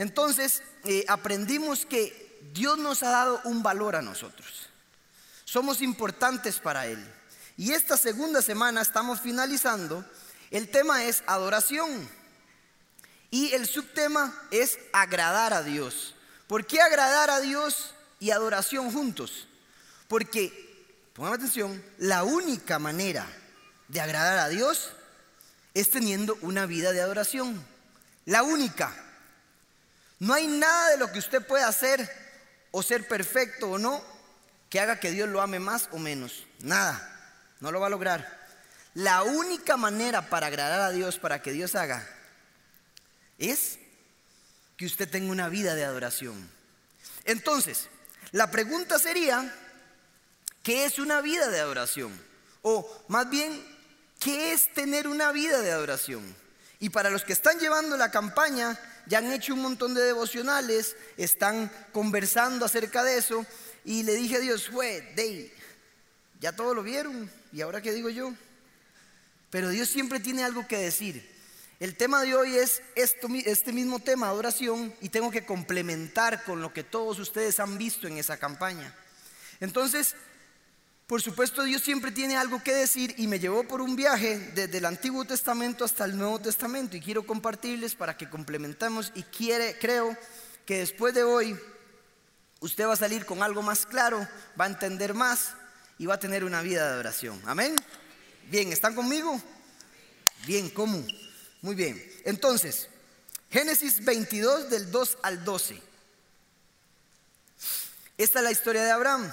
Entonces, eh, aprendimos que Dios nos ha dado un valor a nosotros. Somos importantes para Él. Y esta segunda semana estamos finalizando. El tema es adoración. Y el subtema es agradar a Dios. ¿Por qué agradar a Dios y adoración juntos? Porque, pongan atención, la única manera de agradar a Dios es teniendo una vida de adoración. La única. No hay nada de lo que usted pueda hacer o ser perfecto o no que haga que Dios lo ame más o menos. Nada. No lo va a lograr. La única manera para agradar a Dios, para que Dios haga, es que usted tenga una vida de adoración. Entonces, la pregunta sería, ¿qué es una vida de adoración? O más bien, ¿qué es tener una vida de adoración? Y para los que están llevando la campaña, ya han hecho un montón de devocionales, están conversando acerca de eso, y le dije a Dios, fue, Dey, ya todo lo vieron, ¿y ahora qué digo yo? Pero Dios siempre tiene algo que decir. El tema de hoy es este mismo tema, adoración, y tengo que complementar con lo que todos ustedes han visto en esa campaña. Entonces, por supuesto, Dios siempre tiene algo que decir y me llevó por un viaje desde el Antiguo Testamento hasta el Nuevo Testamento y quiero compartirles para que complementemos y quiere, creo que después de hoy usted va a salir con algo más claro, va a entender más y va a tener una vida de oración. Amén. Bien, ¿están conmigo? Bien, ¿cómo? Muy bien. Entonces, Génesis 22 del 2 al 12. Esta es la historia de Abraham.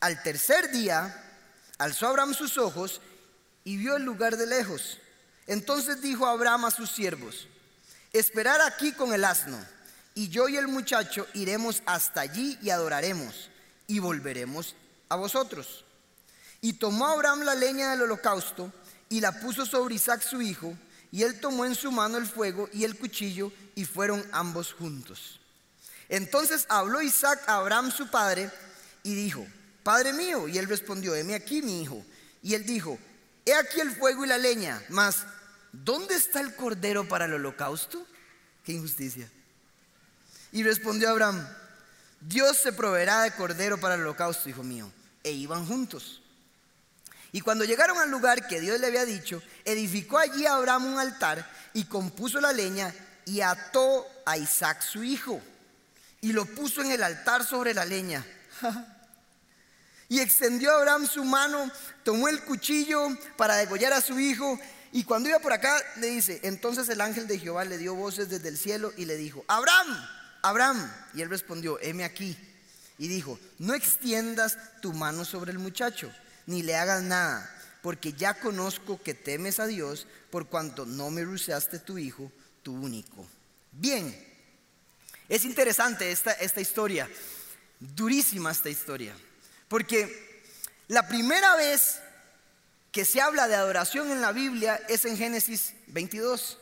Al tercer día alzó Abraham sus ojos y vio el lugar de lejos. Entonces dijo Abraham a sus siervos, esperar aquí con el asno, y yo y el muchacho iremos hasta allí y adoraremos, y volveremos a vosotros. Y tomó Abraham la leña del holocausto y la puso sobre Isaac su hijo, y él tomó en su mano el fuego y el cuchillo, y fueron ambos juntos. Entonces habló Isaac a Abraham su padre, y dijo, Padre mío, y él respondió, heme aquí mi hijo. Y él dijo, he aquí el fuego y la leña, mas ¿dónde está el cordero para el holocausto? Qué injusticia. Y respondió Abraham, Dios se proveerá de cordero para el holocausto, hijo mío. E iban juntos. Y cuando llegaron al lugar que Dios le había dicho, edificó allí a Abraham un altar y compuso la leña y ató a Isaac su hijo y lo puso en el altar sobre la leña. y extendió Abraham su mano, tomó el cuchillo para degollar a su hijo y cuando iba por acá le dice, entonces el ángel de Jehová le dio voces desde el cielo y le dijo, Abraham, Abraham. Y él respondió, heme aquí. Y dijo, no extiendas tu mano sobre el muchacho ni le hagas nada, porque ya conozco que temes a Dios por cuanto no me rociaste tu hijo, tu único. Bien, es interesante esta, esta historia, durísima esta historia, porque la primera vez que se habla de adoración en la Biblia es en Génesis 22.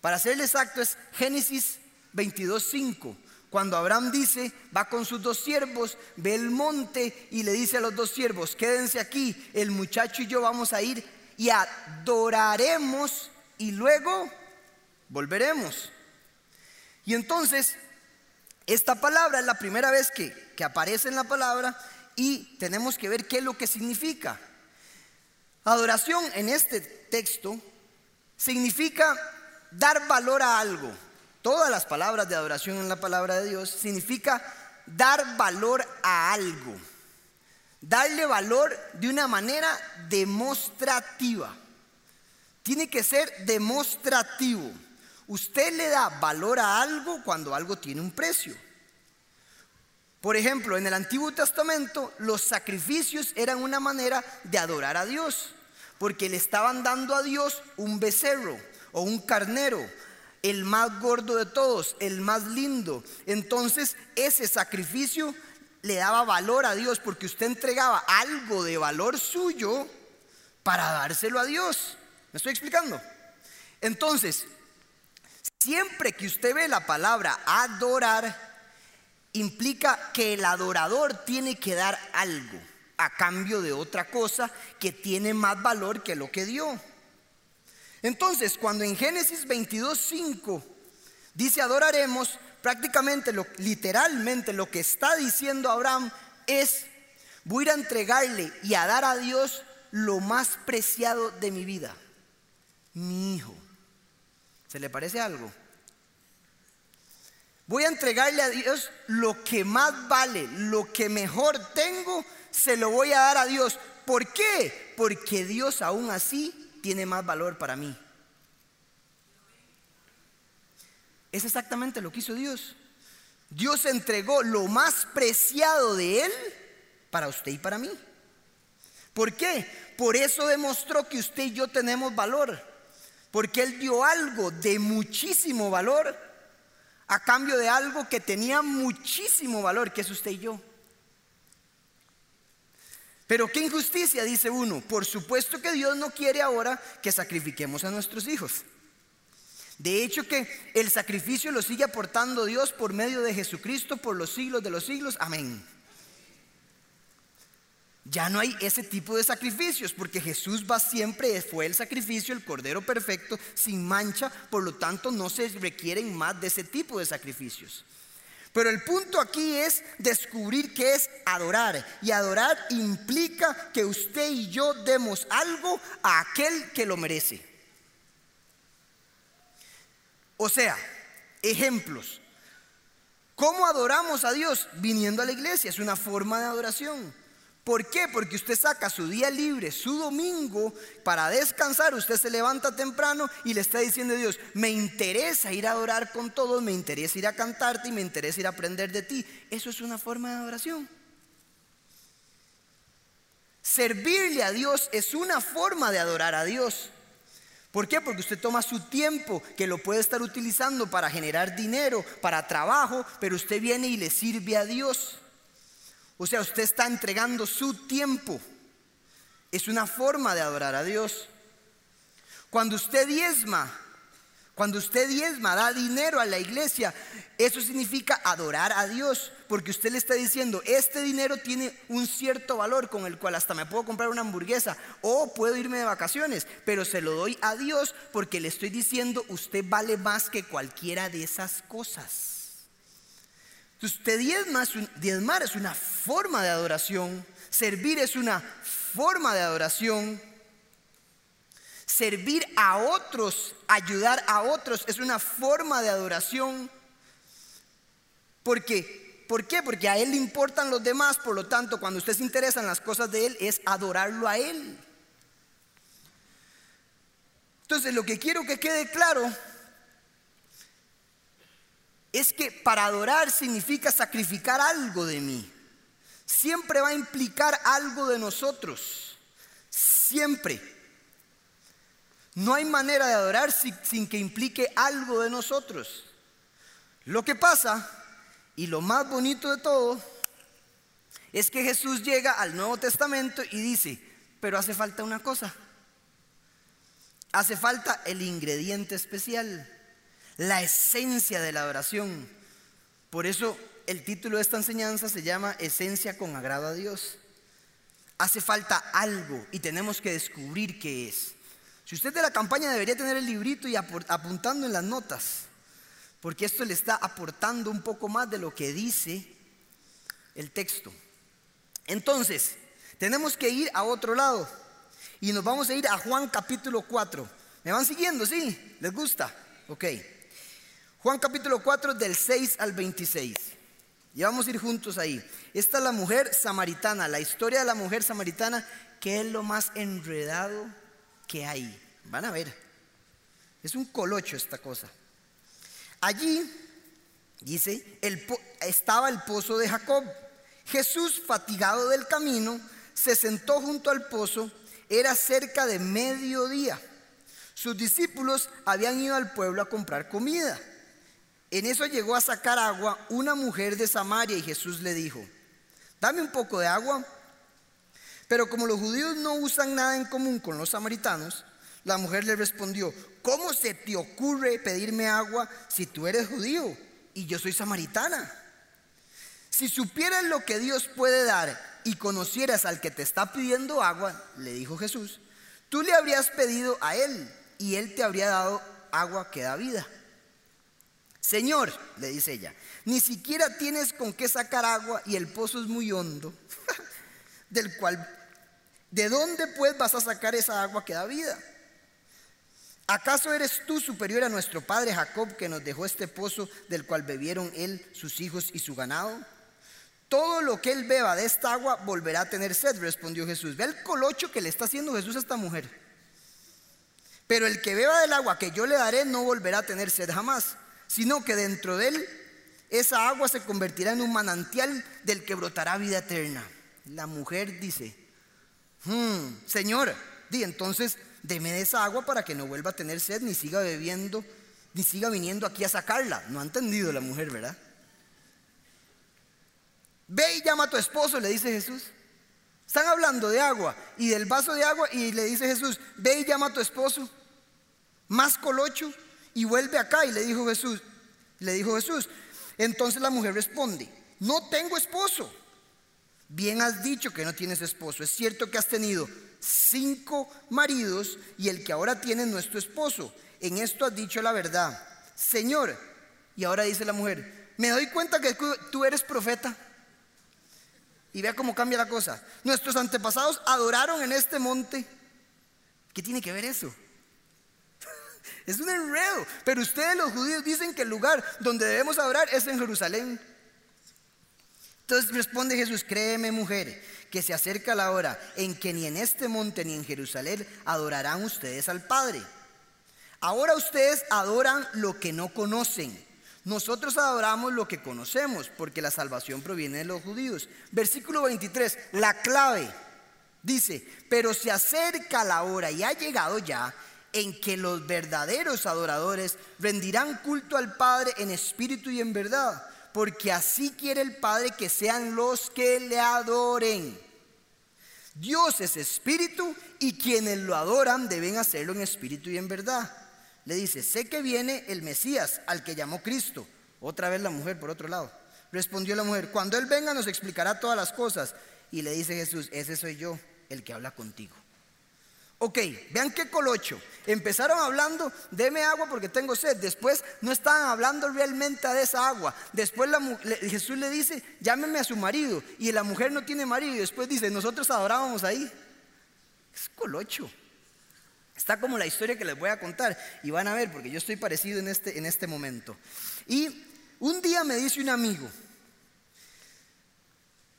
Para ser exacto es Génesis 22, 5. Cuando Abraham dice, va con sus dos siervos, ve el monte y le dice a los dos siervos, quédense aquí, el muchacho y yo vamos a ir y adoraremos y luego volveremos. Y entonces, esta palabra es la primera vez que, que aparece en la palabra y tenemos que ver qué es lo que significa. Adoración en este texto significa dar valor a algo todas las palabras de adoración en la palabra de Dios, significa dar valor a algo. Darle valor de una manera demostrativa. Tiene que ser demostrativo. Usted le da valor a algo cuando algo tiene un precio. Por ejemplo, en el Antiguo Testamento los sacrificios eran una manera de adorar a Dios, porque le estaban dando a Dios un becerro o un carnero, el más gordo de todos, el más lindo. Entonces ese sacrificio le daba valor a Dios porque usted entregaba algo de valor suyo para dárselo a Dios. ¿Me estoy explicando? Entonces, siempre que usted ve la palabra adorar, implica que el adorador tiene que dar algo a cambio de otra cosa que tiene más valor que lo que dio. Entonces, cuando en Génesis 22:5 dice adoraremos, prácticamente lo, literalmente lo que está diciendo Abraham es voy a entregarle y a dar a Dios lo más preciado de mi vida, mi hijo. ¿Se le parece algo? Voy a entregarle a Dios lo que más vale, lo que mejor tengo, se lo voy a dar a Dios. ¿Por qué? Porque Dios aún así tiene más valor para mí. Es exactamente lo que hizo Dios. Dios entregó lo más preciado de Él para usted y para mí. ¿Por qué? Por eso demostró que usted y yo tenemos valor. Porque Él dio algo de muchísimo valor a cambio de algo que tenía muchísimo valor, que es usted y yo. Pero qué injusticia, dice uno. Por supuesto que Dios no quiere ahora que sacrifiquemos a nuestros hijos. De hecho que el sacrificio lo sigue aportando Dios por medio de Jesucristo por los siglos de los siglos. Amén. Ya no hay ese tipo de sacrificios porque Jesús va siempre, fue el sacrificio, el Cordero perfecto, sin mancha, por lo tanto no se requieren más de ese tipo de sacrificios. Pero el punto aquí es descubrir qué es adorar. Y adorar implica que usted y yo demos algo a aquel que lo merece. O sea, ejemplos. ¿Cómo adoramos a Dios? Viniendo a la iglesia, es una forma de adoración. ¿Por qué? Porque usted saca su día libre, su domingo, para descansar. Usted se levanta temprano y le está diciendo a Dios, me interesa ir a adorar con todos, me interesa ir a cantarte y me interesa ir a aprender de ti. Eso es una forma de adoración. Servirle a Dios es una forma de adorar a Dios. ¿Por qué? Porque usted toma su tiempo que lo puede estar utilizando para generar dinero, para trabajo, pero usted viene y le sirve a Dios. O sea, usted está entregando su tiempo. Es una forma de adorar a Dios. Cuando usted diezma, cuando usted diezma, da dinero a la iglesia, eso significa adorar a Dios, porque usted le está diciendo, este dinero tiene un cierto valor con el cual hasta me puedo comprar una hamburguesa o puedo irme de vacaciones, pero se lo doy a Dios porque le estoy diciendo, usted vale más que cualquiera de esas cosas. Usted diezmar es una forma de adoración, servir es una forma de adoración, servir a otros, ayudar a otros es una forma de adoración. Porque, ¿Por qué? Porque a Él le importan los demás, por lo tanto, cuando usted se interesa en las cosas de Él, es adorarlo a Él. Entonces, lo que quiero que quede claro es que para adorar significa sacrificar algo de mí. Siempre va a implicar algo de nosotros. Siempre. No hay manera de adorar sin, que implique algo de nosotros. Lo que pasa, y lo más bonito de todo, es que Jesús llega al Nuevo Testamento y dice, pero hace falta una cosa. Hace falta el ingrediente especial la esencia de la adoración. Por eso el título de esta enseñanza se llama Esencia con agrado a Dios. Hace falta algo y tenemos que descubrir qué es. Si usted de la campaña debería tener el librito y apuntando en las notas, porque esto le está aportando un poco más de lo que dice el texto. Entonces, tenemos que ir a otro lado y nos vamos a ir a Juan capítulo 4. ¿Me van siguiendo? ¿Sí? ¿Les gusta? Ok. Juan capítulo 4 del 6 al 26. Y vamos a ir juntos ahí. Esta es la mujer samaritana, la historia de la mujer samaritana, que es lo más enredado que hay. Van a ver. Es un colocho esta cosa. Allí, dice, estaba el pozo de Jacob. Jesús, fatigado del camino, se sentó junto al pozo. Era cerca de mediodía. Sus discípulos habían ido al pueblo a comprar comida. En eso llegó a sacar agua una mujer de Samaria y Jesús le dijo, dame un poco de agua. Pero como los judíos no usan nada en común con los samaritanos, la mujer le respondió, ¿cómo se te ocurre pedirme agua si tú eres judío y yo soy samaritana? Si supieras lo que Dios puede dar y conocieras al que te está pidiendo agua, le dijo Jesús, tú le habrías pedido a él y él te habría dado agua que da vida. Señor, le dice ella, ni siquiera tienes con qué sacar agua y el pozo es muy hondo, del cual, ¿de dónde pues vas a sacar esa agua que da vida? ¿Acaso eres tú superior a nuestro padre Jacob que nos dejó este pozo del cual bebieron él, sus hijos y su ganado? Todo lo que él beba de esta agua volverá a tener sed, respondió Jesús. Ve el colocho que le está haciendo Jesús a esta mujer. Pero el que beba del agua que yo le daré no volverá a tener sed jamás, sino que dentro de él esa agua se convertirá en un manantial del que brotará vida eterna. La mujer dice, hmm, Señor, di entonces deme de esa agua para que no vuelva a tener sed ni siga bebiendo, ni siga viniendo aquí a sacarla. No ha entendido la mujer, ¿verdad? Ve y llama a tu esposo, le dice Jesús. Están hablando de agua y del vaso de agua y le dice Jesús, ve y llama a tu esposo. Más colocho y vuelve acá y le dijo Jesús, le dijo Jesús. Entonces la mujer responde, no tengo esposo. Bien has dicho que no tienes esposo. Es cierto que has tenido cinco maridos y el que ahora tiene nuestro esposo. En esto has dicho la verdad. Señor, y ahora dice la mujer, me doy cuenta que tú eres profeta. Y vea cómo cambia la cosa. Nuestros antepasados adoraron en este monte. ¿Qué tiene que ver eso? Es un enredo. Pero ustedes los judíos dicen que el lugar donde debemos adorar es en Jerusalén. Entonces responde Jesús, créeme mujer, que se acerca la hora en que ni en este monte ni en Jerusalén adorarán ustedes al Padre. Ahora ustedes adoran lo que no conocen. Nosotros adoramos lo que conocemos, porque la salvación proviene de los judíos. Versículo 23, la clave dice, pero se acerca la hora y ha llegado ya en que los verdaderos adoradores rendirán culto al Padre en espíritu y en verdad, porque así quiere el Padre que sean los que le adoren. Dios es espíritu y quienes lo adoran deben hacerlo en espíritu y en verdad le dice, sé que viene el Mesías al que llamó Cristo. Otra vez la mujer por otro lado. Respondió la mujer, cuando Él venga nos explicará todas las cosas. Y le dice Jesús, ese soy yo, el que habla contigo. Ok, vean qué colocho. Empezaron hablando, deme agua porque tengo sed. Después no estaban hablando realmente de esa agua. Después Jesús le dice, llámeme a su marido. Y la mujer no tiene marido. Y después dice, nosotros adorábamos ahí. Es colocho. Está como la historia que les voy a contar y van a ver porque yo estoy parecido en este, en este momento. Y un día me dice un amigo,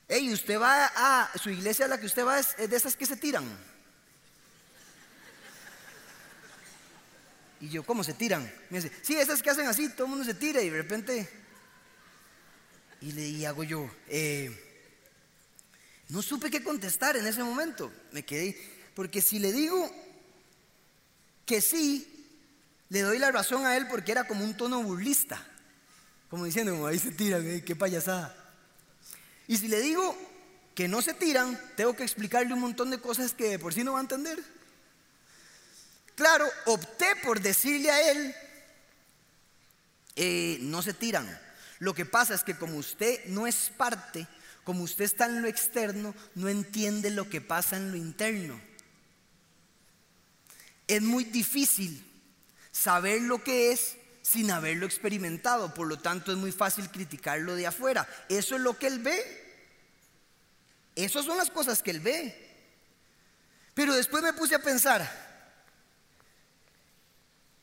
hey, usted va a su iglesia a la que usted va es de esas que se tiran. Y yo, ¿cómo se tiran? Me dice, sí, esas que hacen así, todo el mundo se tira y de repente... Y le hago yo, eh, no supe qué contestar en ese momento. Me quedé, porque si le digo, que sí, le doy la razón a él porque era como un tono burlista, como diciendo, ahí se tiran, eh, qué payasada. Y si le digo que no se tiran, tengo que explicarle un montón de cosas que por sí no va a entender. Claro, opté por decirle a él, eh, no se tiran. Lo que pasa es que como usted no es parte, como usted está en lo externo, no entiende lo que pasa en lo interno es muy difícil saber lo que es sin haberlo experimentado. Por lo tanto, es muy fácil criticarlo de afuera. Eso es lo que él ve. Esas son las cosas que él ve. Pero después me puse a pensar,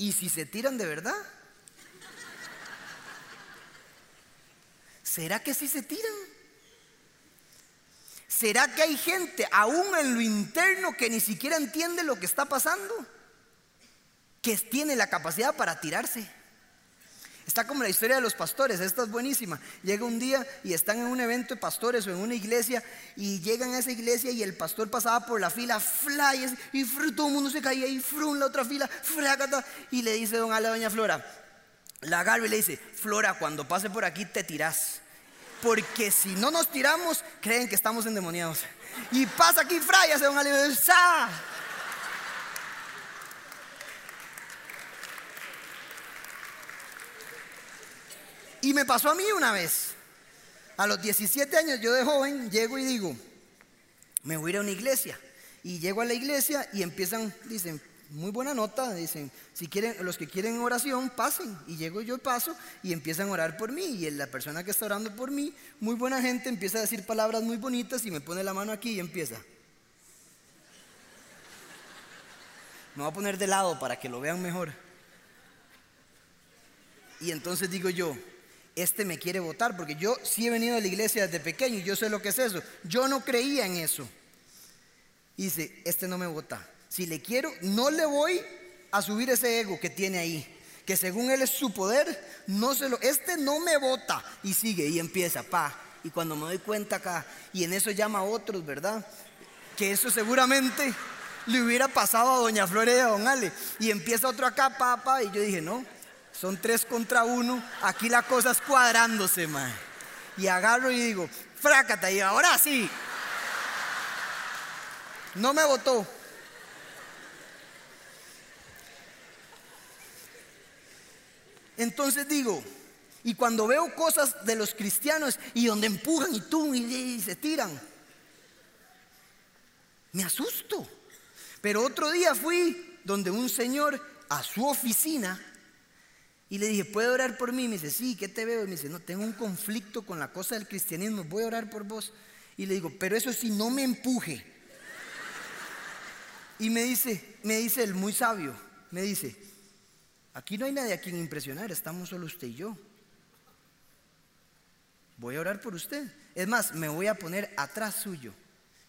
¿y si se tiran de verdad? ¿Será que sí se tiran? ¿Será que hay gente aún en lo interno que ni siquiera entiende lo que está pasando? Que tiene la capacidad para tirarse. Está como la historia de los pastores, esta es buenísima. Llega un día y están en un evento de pastores o en una iglesia y llegan a esa iglesia y el pastor pasaba por la fila, flyes y todo el mundo se caía y fru en la otra fila, fracata, y le dice don a doña Flora, la agarra y le dice, Flora, cuando pase por aquí te tirás. Porque si no nos tiramos, creen que estamos endemoniados. Y pasa aquí, Fray, hace don Ale, Y me pasó a mí una vez. A los 17 años, yo de joven, llego y digo, me voy a ir a una iglesia. Y llego a la iglesia y empiezan, dicen, muy buena nota, dicen, si quieren, los que quieren oración, pasen. Y llego yo paso y empiezan a orar por mí. Y la persona que está orando por mí, muy buena gente, empieza a decir palabras muy bonitas y me pone la mano aquí y empieza. Me voy a poner de lado para que lo vean mejor. Y entonces digo yo, este me quiere votar, porque yo sí he venido a la iglesia desde pequeño y yo sé lo que es eso. Yo no creía en eso. Y dice, este no me vota. Si le quiero, no le voy a subir ese ego que tiene ahí. Que según él es su poder, no se lo, este no me vota. Y sigue y empieza, pa. Y cuando me doy cuenta acá, y en eso llama a otros, ¿verdad? Que eso seguramente le hubiera pasado a doña Flores y a don Ale. Y empieza otro acá, papá, y yo dije, no, son tres contra uno. Aquí la cosa es cuadrándose, man. Y agarro y digo, frácata. Y ahora sí. No me votó. Entonces digo, y cuando veo cosas de los cristianos y donde empujan y tú y, se tiran, me asusto. Pero otro día fui donde un señor a su oficina y le dije, ¿puede orar por mí? Me dice, sí, ¿qué te veo? Y me dice, no, tengo un conflicto con la cosa del cristianismo, voy a orar por vos. Y le digo, pero eso sí, no me empuje. Y me dice, me dice el muy sabio, me dice, aquí no hay nadie a quien impresionar, estamos solo usted y yo. Voy a orar por usted. Es más, me voy a poner atrás suyo.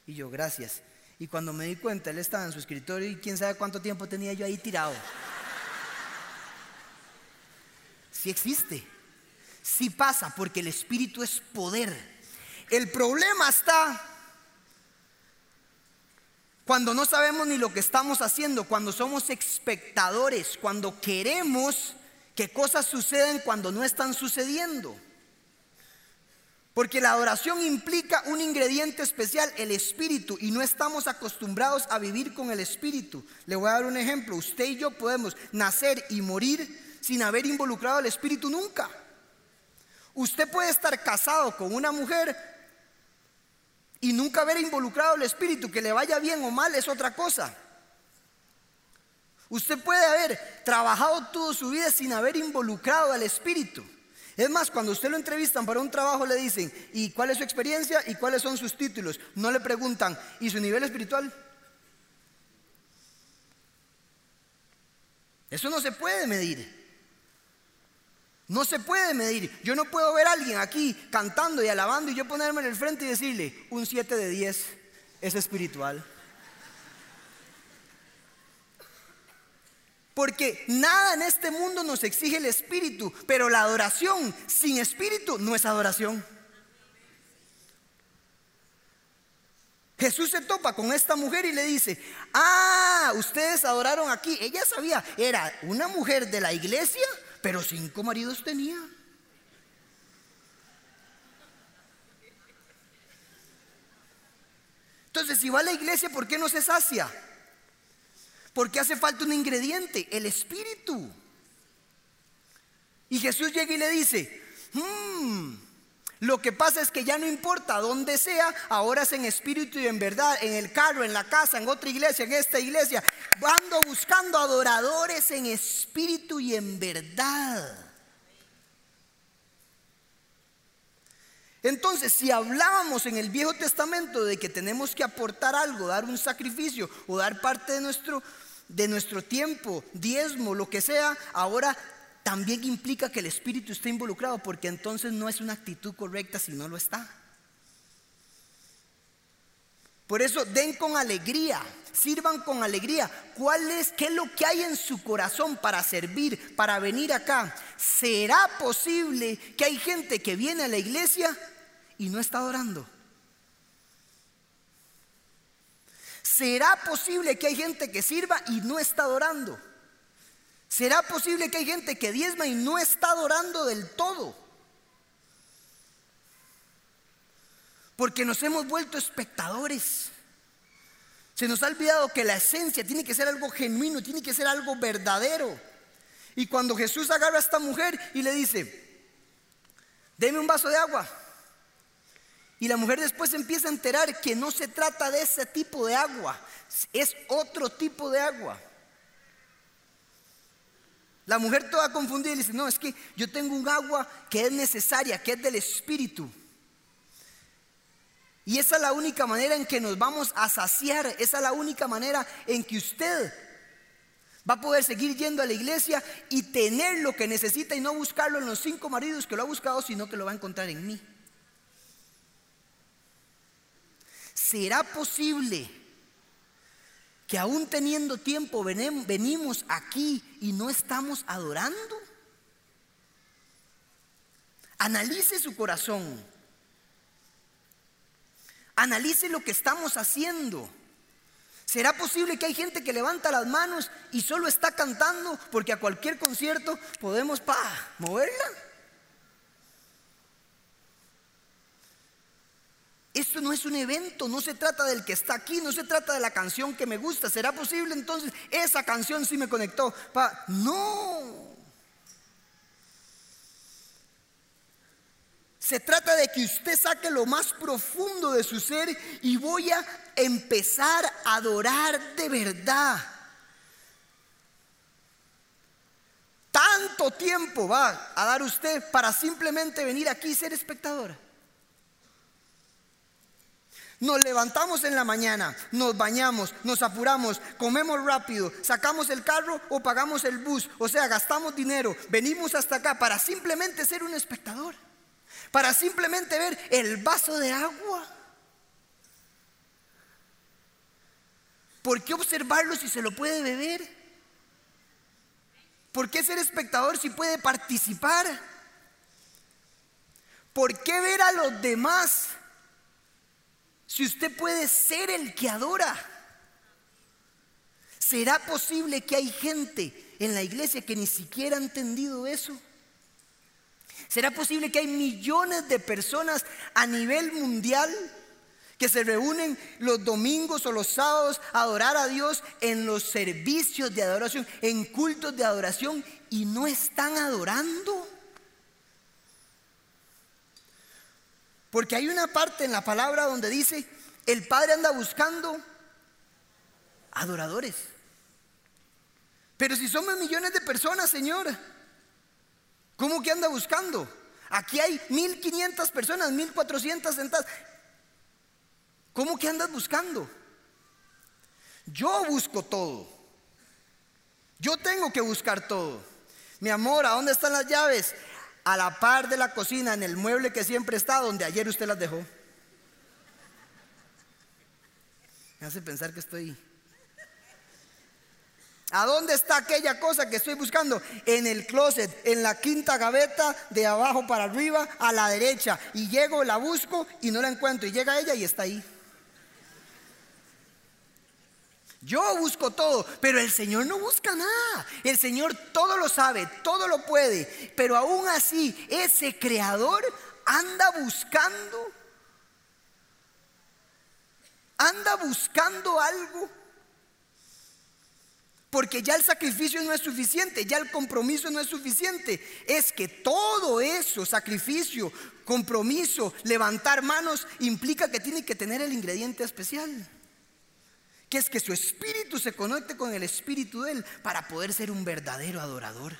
Y yo, gracias. Y cuando me di cuenta, él estaba en su escritorio y quién sabe cuánto tiempo tenía yo ahí tirado. Si existe, si pasa, porque el Espíritu es poder. El problema está cuando no sabemos ni lo que estamos haciendo, cuando somos espectadores, cuando queremos que cosas sucedan cuando no están sucediendo. Porque la adoración implica un ingrediente especial, el espíritu, y no estamos acostumbrados a vivir con el espíritu. Le voy a dar un ejemplo. Usted y yo podemos nacer y morir sin haber involucrado al Espíritu nunca. Usted puede estar casado con una mujer y nunca haber involucrado al Espíritu, que le vaya bien o mal es otra cosa. Usted puede haber trabajado toda su vida sin haber involucrado al Espíritu. Es más, cuando usted lo entrevistan para un trabajo le dicen, ¿y cuál es su experiencia y cuáles son sus títulos? No le preguntan, ¿y su nivel espiritual? Eso no se puede medir. No se puede medir. Yo no puedo ver a alguien aquí cantando y alabando y yo ponerme en el frente y decirle, un 7 de 10 es espiritual. Porque nada en este mundo nos exige el espíritu, pero la adoración sin espíritu no es adoración. Jesús se topa con esta mujer y le dice, ah, ustedes adoraron aquí. Ella sabía, era una mujer de la iglesia pero cinco maridos tenía. Entonces, si va a la iglesia, ¿por qué no se sacia? Porque hace falta un ingrediente, el espíritu. Y Jesús llega y le dice, hmm, lo que pasa es que ya no importa dónde sea, ahora es en espíritu y en verdad, en el carro, en la casa, en otra iglesia, en esta iglesia. Ando buscando adoradores en espíritu y en verdad. Entonces, si hablábamos en el Viejo Testamento de que tenemos que aportar algo, dar un sacrificio o dar parte de nuestro, de nuestro tiempo, diezmo, lo que sea, ahora también implica que el espíritu esté involucrado, porque entonces no es una actitud correcta si no lo está. Por eso den con alegría, sirvan con alegría. ¿Cuál es, qué es lo que hay en su corazón para servir, para venir acá? ¿Será posible que hay gente que viene a la iglesia y no está adorando? ¿Será posible que hay gente que sirva y no está adorando? ¿Será posible que hay gente que diezma y no está adorando del todo? Porque nos hemos vuelto espectadores. Se nos ha olvidado que la esencia tiene que ser algo genuino, tiene que ser algo verdadero. Y cuando Jesús agarra a esta mujer y le dice, deme un vaso de agua. Y la mujer después empieza a enterar que no se trata de ese tipo de agua, es otro tipo de agua. La mujer toda confundida dice, no, es que yo tengo un agua que es necesaria, que es del Espíritu. Y esa es la única manera en que nos vamos a saciar, esa es la única manera en que usted va a poder seguir yendo a la iglesia y tener lo que necesita y no buscarlo en los cinco maridos que lo ha buscado, sino que lo va a encontrar en mí. ¿Será posible que aún teniendo tiempo venimos aquí y no estamos adorando? Analice su corazón. Analice lo que estamos haciendo. ¿Será posible que hay gente que levanta las manos y solo está cantando porque a cualquier concierto podemos pa, moverla? Esto no es un evento, no se trata del que está aquí, no se trata de la canción que me gusta. ¿Será posible entonces? Esa canción sí me conectó. Pa, no. Se trata de que usted saque lo más profundo de su ser y voy a empezar a adorar de verdad. Tanto tiempo va a dar usted para simplemente venir aquí y ser espectadora. Nos levantamos en la mañana, nos bañamos, nos apuramos, comemos rápido, sacamos el carro o pagamos el bus, o sea, gastamos dinero, venimos hasta acá para simplemente ser un espectador, para simplemente ver el vaso de agua. ¿Por qué observarlo si se lo puede beber? ¿Por qué ser espectador si puede participar? ¿Por qué ver a los demás si usted puede ser el que adora, ¿será posible que hay gente en la iglesia que ni siquiera ha entendido eso? ¿Será posible que hay millones de personas a nivel mundial que se reúnen los domingos o los sábados a adorar a Dios en los servicios de adoración, en cultos de adoración y no están adorando? Porque hay una parte en la palabra donde dice, el Padre anda buscando adoradores. Pero si somos millones de personas, Señor, ¿cómo que anda buscando? Aquí hay 1500 personas, 1400 sentadas. ¿Cómo que andas buscando? Yo busco todo. Yo tengo que buscar todo. Mi amor, ¿a dónde están las llaves? A la par de la cocina, en el mueble que siempre está, donde ayer usted las dejó. Me hace pensar que estoy... ¿A dónde está aquella cosa que estoy buscando? En el closet, en la quinta gaveta, de abajo para arriba, a la derecha. Y llego, la busco y no la encuentro. Y llega ella y está ahí. Yo busco todo, pero el Señor no busca nada. El Señor todo lo sabe, todo lo puede. Pero aún así, ese creador anda buscando, anda buscando algo. Porque ya el sacrificio no es suficiente, ya el compromiso no es suficiente. Es que todo eso, sacrificio, compromiso, levantar manos, implica que tiene que tener el ingrediente especial que es que su espíritu se conecte con el espíritu de Él para poder ser un verdadero adorador.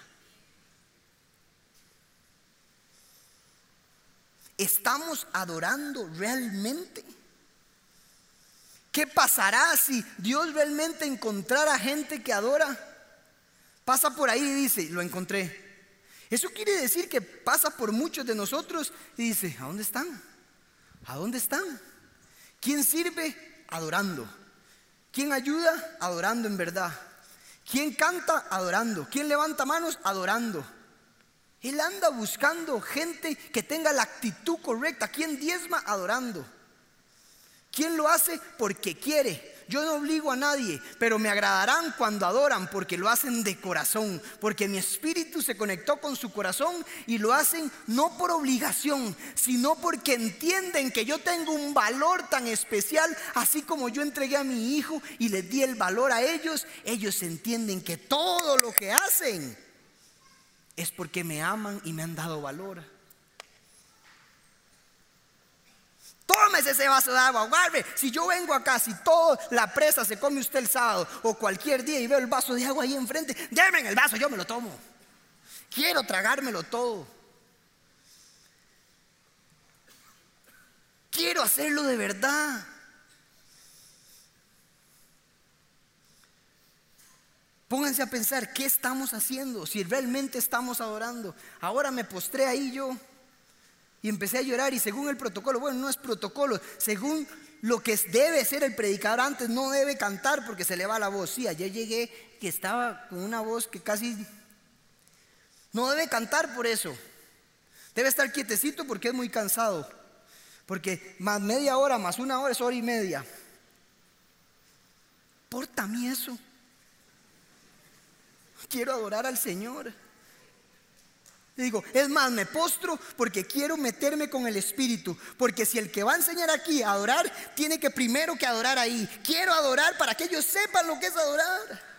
¿Estamos adorando realmente? ¿Qué pasará si Dios realmente encontrara gente que adora? Pasa por ahí y dice, lo encontré. Eso quiere decir que pasa por muchos de nosotros y dice, ¿a dónde están? ¿A dónde están? ¿Quién sirve? Adorando. ¿Quién ayuda? Adorando en verdad. ¿Quién canta? Adorando. ¿Quién levanta manos? Adorando. Él anda buscando gente que tenga la actitud correcta. ¿Quién diezma? Adorando. ¿Quién lo hace? Porque quiere. Yo no obligo a nadie, pero me agradarán cuando adoran porque lo hacen de corazón, porque mi espíritu se conectó con su corazón y lo hacen no por obligación, sino porque entienden que yo tengo un valor tan especial, así como yo entregué a mi hijo y les di el valor a ellos, ellos entienden que todo lo que hacen es porque me aman y me han dado valor. Tómese ese vaso de agua, guarde. Si yo vengo acá, si toda la presa se come usted el sábado o cualquier día y veo el vaso de agua ahí enfrente, déme el vaso, yo me lo tomo. Quiero tragármelo todo. Quiero hacerlo de verdad. Pónganse a pensar, ¿qué estamos haciendo? Si realmente estamos adorando. Ahora me postré ahí yo y empecé a llorar y según el protocolo, bueno, no es protocolo, según lo que debe ser el predicador antes, no debe cantar porque se le va la voz. Sí, ayer llegué que estaba con una voz que casi... No debe cantar por eso. Debe estar quietecito porque es muy cansado. Porque más media hora, más una hora es hora y media. Porta a eso. Quiero adorar al Señor digo, es más, me postro porque quiero meterme con el Espíritu. Porque si el que va a enseñar aquí a adorar, tiene que primero que adorar ahí. Quiero adorar para que ellos sepan lo que es adorar.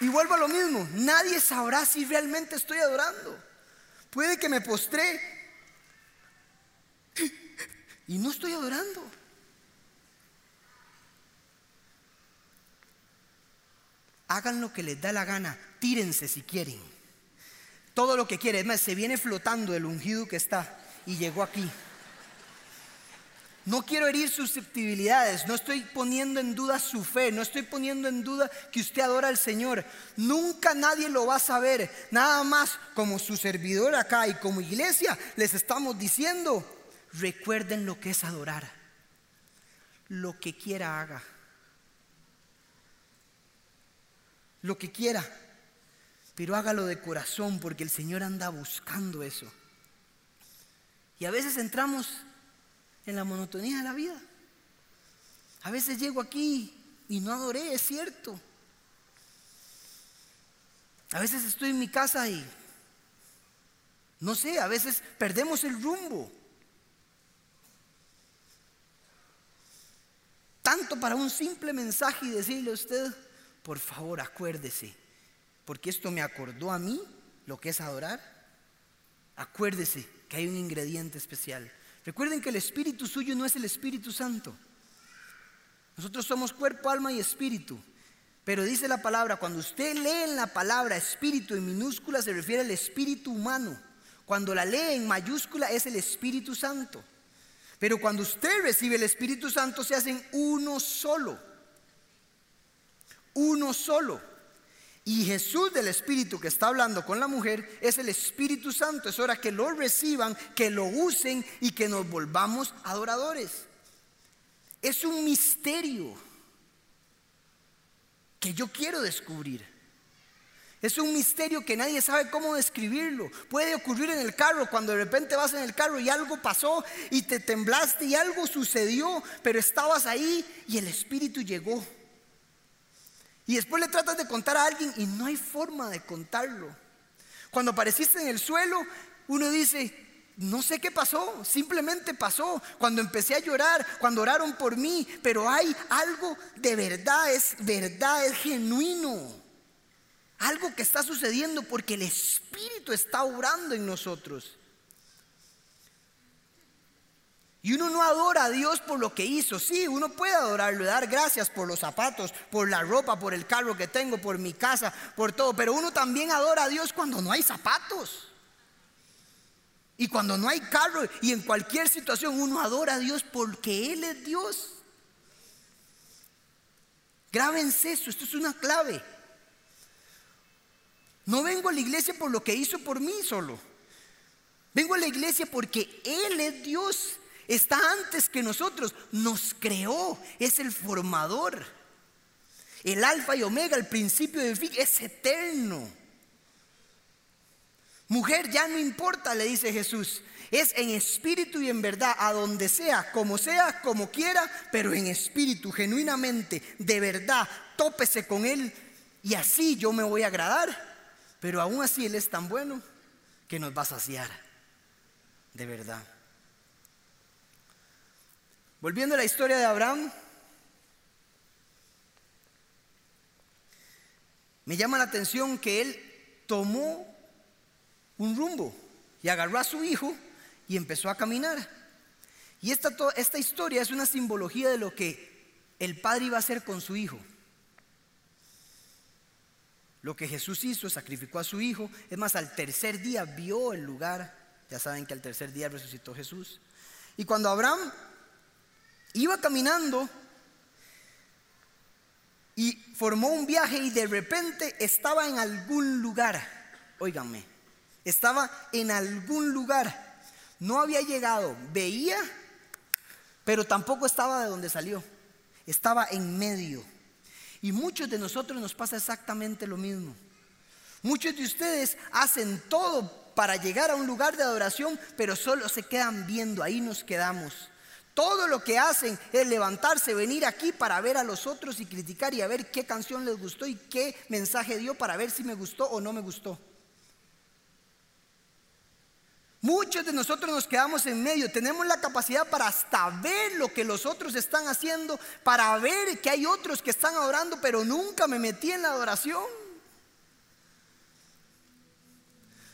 Y vuelvo a lo mismo, nadie sabrá si realmente estoy adorando. Puede que me postré y no estoy adorando. Hagan lo que les da la gana, tírense si quieren. Todo lo que quieren, es más, se viene flotando el ungido que está y llegó aquí. No quiero herir susceptibilidades, no estoy poniendo en duda su fe, no estoy poniendo en duda que usted adora al Señor. Nunca nadie lo va a saber, nada más como su servidor acá y como iglesia les estamos diciendo, recuerden lo que es adorar. Lo que quiera haga. Lo que quiera, pero hágalo de corazón porque el Señor anda buscando eso. Y a veces entramos en la monotonía de la vida. A veces llego aquí y no adoré, es cierto. A veces estoy en mi casa y no sé, a veces perdemos el rumbo. Tanto para un simple mensaje y decirle a usted, por favor acuérdese, porque esto me acordó a mí lo que es adorar. Acuérdese que hay un ingrediente especial. Recuerden que el espíritu suyo no es el Espíritu Santo. Nosotros somos cuerpo, alma y espíritu. Pero dice la palabra, cuando usted lee en la palabra espíritu en minúscula se refiere al espíritu humano. Cuando la lee en mayúscula es el Espíritu Santo. Pero cuando usted recibe el Espíritu Santo se hacen uno solo uno solo. Y Jesús del Espíritu que está hablando con la mujer es el Espíritu Santo. Es hora que lo reciban, que lo usen y que nos volvamos adoradores. Es un misterio que yo quiero descubrir. Es un misterio que nadie sabe cómo describirlo. Puede ocurrir en el carro, cuando de repente vas en el carro y algo pasó y te temblaste y algo sucedió, pero estabas ahí y el Espíritu llegó. Y después le tratas de contar a alguien y no hay forma de contarlo. Cuando apareciste en el suelo, uno dice, no sé qué pasó, simplemente pasó. Cuando empecé a llorar, cuando oraron por mí, pero hay algo de verdad, es verdad, es genuino. Algo que está sucediendo porque el Espíritu está orando en nosotros. Y uno no adora a Dios por lo que hizo. Sí, uno puede adorarlo, dar gracias por los zapatos, por la ropa, por el carro que tengo, por mi casa, por todo. Pero uno también adora a Dios cuando no hay zapatos. Y cuando no hay carro y en cualquier situación uno adora a Dios porque Él es Dios. Grábense eso, esto es una clave. No vengo a la iglesia por lo que hizo por mí solo. Vengo a la iglesia porque Él es Dios. Está antes que nosotros. Nos creó. Es el formador. El alfa y omega, el principio de fin, es eterno. Mujer, ya no importa, le dice Jesús. Es en espíritu y en verdad, a donde sea, como sea, como quiera, pero en espíritu, genuinamente, de verdad, tópese con Él y así yo me voy a agradar. Pero aún así Él es tan bueno que nos va a saciar, de verdad. Volviendo a la historia de Abraham, me llama la atención que él tomó un rumbo y agarró a su hijo y empezó a caminar. Y esta, esta historia es una simbología de lo que el padre iba a hacer con su hijo. Lo que Jesús hizo, sacrificó a su hijo. Es más, al tercer día vio el lugar. Ya saben que al tercer día resucitó Jesús. Y cuando Abraham Iba caminando y formó un viaje y de repente estaba en algún lugar. Óiganme, estaba en algún lugar. No había llegado, veía, pero tampoco estaba de donde salió. Estaba en medio. Y muchos de nosotros nos pasa exactamente lo mismo. Muchos de ustedes hacen todo para llegar a un lugar de adoración, pero solo se quedan viendo, ahí nos quedamos. Todo lo que hacen es levantarse, venir aquí para ver a los otros y criticar y a ver qué canción les gustó y qué mensaje dio para ver si me gustó o no me gustó. Muchos de nosotros nos quedamos en medio, tenemos la capacidad para hasta ver lo que los otros están haciendo, para ver que hay otros que están adorando, pero nunca me metí en la adoración.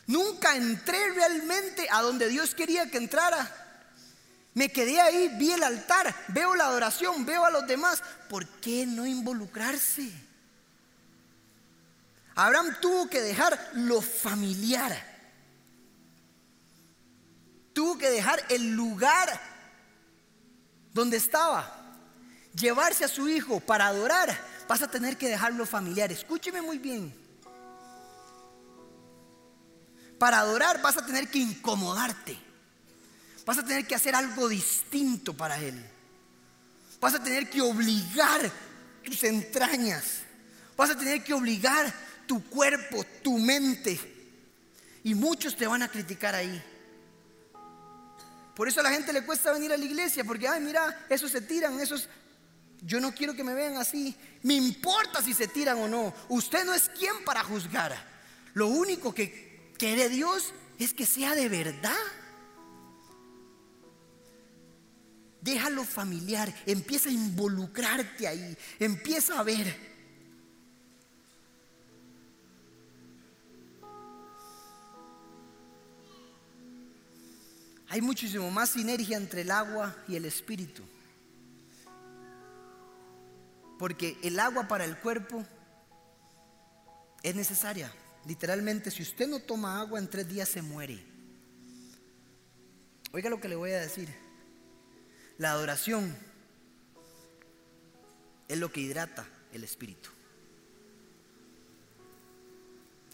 Nunca entré realmente a donde Dios quería que entrara. Me quedé ahí, vi el altar, veo la adoración, veo a los demás. ¿Por qué no involucrarse? Abraham tuvo que dejar lo familiar. Tuvo que dejar el lugar donde estaba. Llevarse a su hijo para adorar. Vas a tener que dejarlo familiar. Escúcheme muy bien. Para adorar vas a tener que incomodarte. Vas a tener que hacer algo distinto para Él. Vas a tener que obligar tus entrañas. Vas a tener que obligar tu cuerpo, tu mente. Y muchos te van a criticar ahí. Por eso a la gente le cuesta venir a la iglesia, porque, ay, mira, esos se tiran, esos... Yo no quiero que me vean así. Me importa si se tiran o no. Usted no es quien para juzgar. Lo único que quiere Dios es que sea de verdad. Déjalo familiar, empieza a involucrarte ahí, empieza a ver. Hay muchísimo más sinergia entre el agua y el espíritu. Porque el agua para el cuerpo es necesaria. Literalmente, si usted no toma agua en tres días se muere. Oiga lo que le voy a decir. La adoración es lo que hidrata el espíritu.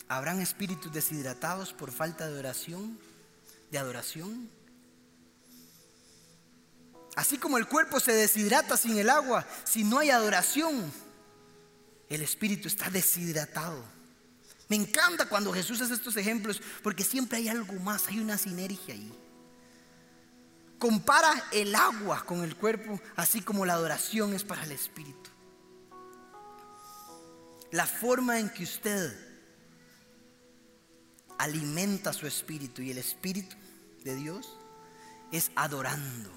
¿Habrán espíritus deshidratados por falta de oración, de adoración? Así como el cuerpo se deshidrata sin el agua, si no hay adoración, el espíritu está deshidratado. Me encanta cuando Jesús hace estos ejemplos porque siempre hay algo más, hay una sinergia ahí compara el agua con el cuerpo, así como la adoración es para el espíritu. La forma en que usted alimenta su espíritu y el espíritu de Dios es adorando.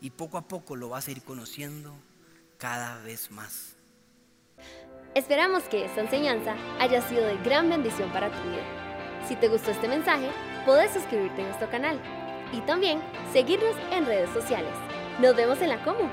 Y poco a poco lo vas a ir conociendo cada vez más. Esperamos que esta enseñanza haya sido de gran bendición para tu vida. Si te gustó este mensaje, puedes suscribirte a nuestro canal y también seguirnos en redes sociales. Nos vemos en la Como.